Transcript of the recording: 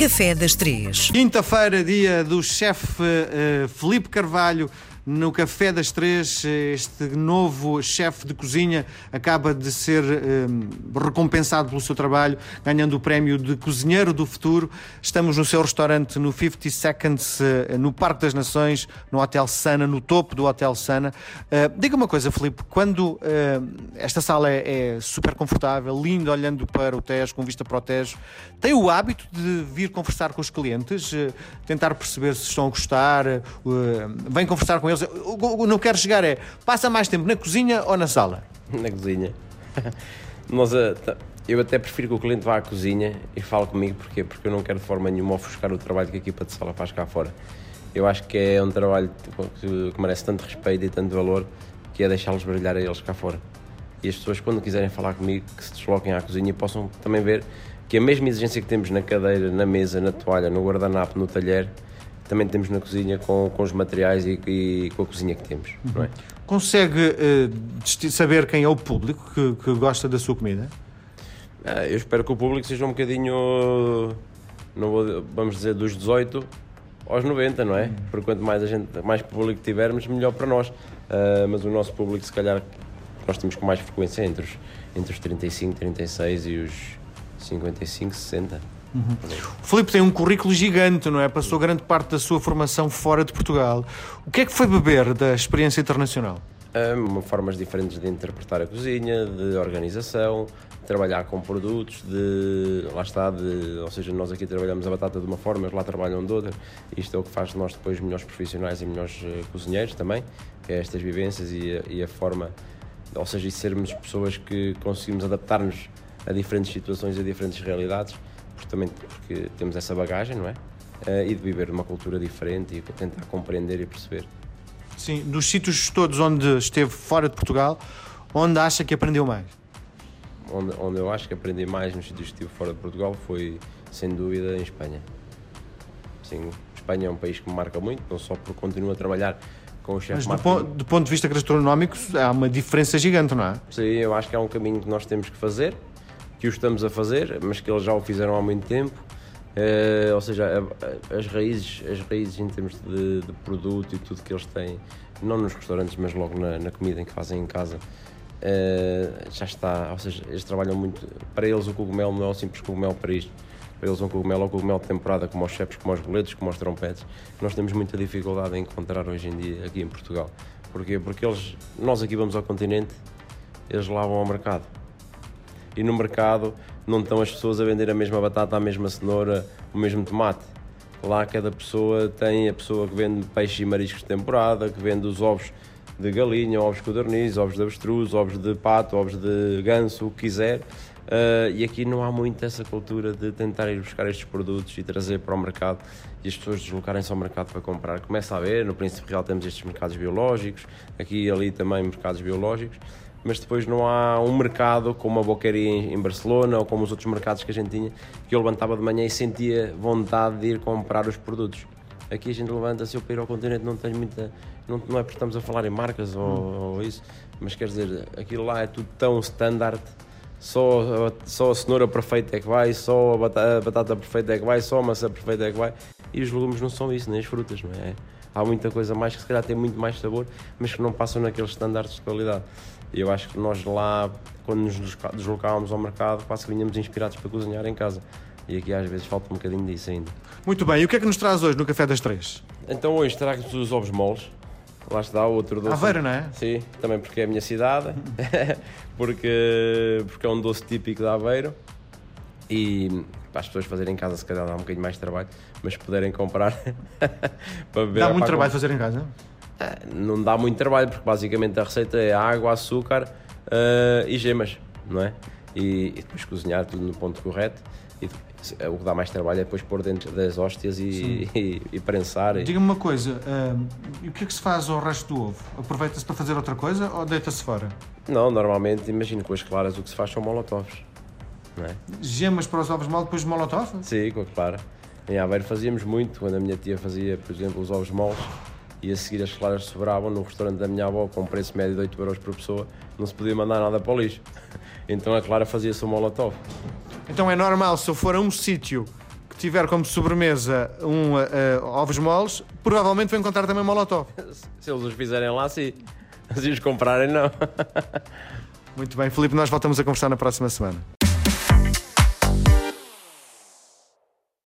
Café das Três. Quinta-feira, dia do chefe uh, Felipe Carvalho no Café das Três. Este novo chefe de cozinha acaba de ser um, recompensado pelo seu trabalho, ganhando o prémio de Cozinheiro do Futuro. Estamos no seu restaurante no 50 Seconds, uh, no Parque das Nações, no Hotel Sana, no topo do Hotel Sana. Uh, diga uma coisa, Felipe, quando uh, esta sala é, é super confortável, linda, olhando para o Tejo, com vista para o Tejo, tem o hábito de vir conversar com os clientes, tentar perceber se estão a gostar, vem conversar com eles. O não quero chegar é passa mais tempo na cozinha ou na sala? Na cozinha. Nós, eh, eu até prefiro que o cliente vá à cozinha e fale comigo, porquê? Porque eu não quero de forma nenhuma ofuscar o trabalho que a equipa de sala faz cá fora. Eu acho que é um trabalho que merece tanto respeito e tanto valor que é deixá-los brilhar a eles cá fora. E as pessoas, quando quiserem falar comigo, que se desloquem à cozinha e possam também ver que a mesma exigência que temos na cadeira, na mesa, na toalha, no guardanapo, no talher, também temos na cozinha com, com os materiais e, e com a cozinha que temos. Uhum. Não é? Consegue uh, saber quem é o público que, que gosta da sua comida? Ah, eu espero que o público seja um bocadinho, não vou, vamos dizer, dos 18 aos 90, não é? Uhum. Porque quanto mais, a gente, mais público tivermos, melhor para nós. Uh, mas o nosso público, se calhar, nós temos com mais frequência entre os, entre os 35, 36 e os 55, 60. Uhum. O Filipe tem um currículo gigante, não é? Passou grande parte da sua formação fora de Portugal. O que é que foi beber da experiência internacional? Um, formas diferentes de interpretar a cozinha, de organização, de trabalhar com produtos, de lá está, de, ou seja, nós aqui trabalhamos a batata de uma forma, eles lá trabalham de outra. Isto é o que faz de nós depois melhores profissionais e melhores uh, cozinheiros também, é estas vivências e a, e a forma, ou seja, e sermos pessoas que conseguimos adaptar-nos a diferentes situações e a diferentes realidades justamente porque temos essa bagagem, não é? Uh, e de viver numa cultura diferente e tentar compreender e perceber. Sim, dos sítios todos onde esteve fora de Portugal, onde acha que aprendeu mais? Onde, onde eu acho que aprendi mais nos sítios que estive fora de Portugal foi, sem dúvida, em Espanha. Sim, Espanha é um país que me marca muito, não só porque continuo a trabalhar com o chefe Mas do, ponto, do ponto de vista gastronómico, há uma diferença gigante, não é? Sim, eu acho que é um caminho que nós temos que fazer que o estamos a fazer, mas que eles já o fizeram há muito tempo. Uh, ou seja, as raízes, as raízes em termos de, de, produto e tudo que eles têm, não nos restaurantes, mas logo na, na comida em que fazem em casa, uh, já está. Ou seja, eles trabalham muito. Para eles, o cogumelo não é o simples cogumelo para isto. Para eles, um cogumelo é um cogumelo de temporada, como os chefes, como os boletos, como os trompetes. Nós temos muita dificuldade em encontrar hoje em dia aqui em Portugal. Porquê? Porque eles, nós aqui vamos ao continente, eles lá vão ao mercado e no mercado não estão as pessoas a vender a mesma batata, a mesma cenoura, o mesmo tomate. Lá cada pessoa tem a pessoa que vende peixe e mariscos de temporada, que vende os ovos de galinha, ovos de codorniz, ovos de avestruz, ovos de pato, ovos de ganso, o que quiser. Uh, e aqui não há muito essa cultura de tentar ir buscar estes produtos e trazer para o mercado e as pessoas deslocarem-se ao mercado para comprar. Começa a haver, no Príncipe Real temos estes mercados biológicos, aqui e ali também mercados biológicos, mas depois não há um mercado como a Boqueria em Barcelona ou como os outros mercados que a gente tinha, que eu levantava de manhã e sentia vontade de ir comprar os produtos. Aqui a gente levanta-se, eu para ir ao continente não tenho muita. Não, não é porque estamos a falar em marcas ou, ou isso, mas quer dizer, aquilo lá é tudo tão standard só só a cenoura perfeita é que vai, só a batata, a batata, perfeita é que vai, só a maçã perfeita é que vai. E os legumes não são isso, nem as frutas, não é? Há muita coisa mais que se calhar tem muito mais sabor, mas que não passam naqueles estándares de qualidade. Eu acho que nós lá, quando nos deslocávamos ao mercado, quase que vinhamos inspirados para cozinhar em casa. E aqui às vezes falta um bocadinho disso ainda. Muito bem, e o que é que nos traz hoje no Café das Três? Então hoje trago-nos os ovos moles. Lá está outro doce. Aveiro, não é? Sim, também porque é a minha cidade, porque, porque é um doce típico de Aveiro. E para as pessoas fazerem em casa, se calhar dá um bocadinho mais de trabalho, mas puderem comprar para beber. Dá muito trabalho fazer em casa? É, não dá muito trabalho, porque basicamente a receita é água, açúcar uh, e gemas, não é? E, e, depois cozinhar tudo no ponto correto. E o que dá mais trabalho é depois pôr dentro das hóstias e, e, e prensar. Diga-me uma coisa, uh, o que é que se faz ao resto do ovo? Aproveita-se para fazer outra coisa ou deita-se fora? Não, normalmente, imagino com as claras o que se faz são molotovs. Não é? Gemas para os ovos mole depois de molotov? Sim, com a clara. Em Aveiro fazíamos muito, quando a minha tia fazia, por exemplo, os ovos moles, e a seguir as claras sobravam no restaurante da minha avó com um preço médio de 8 euros por pessoa, não se podia mandar nada para o lixo. Então a clara fazia-se um molotov. Então é normal, se eu for a um sítio que tiver como sobremesa um, uh, ovos moles, provavelmente vou encontrar também molotov. se eles os fizerem lá, sim. Se os comprarem, não. Muito bem, Felipe, nós voltamos a conversar na próxima semana.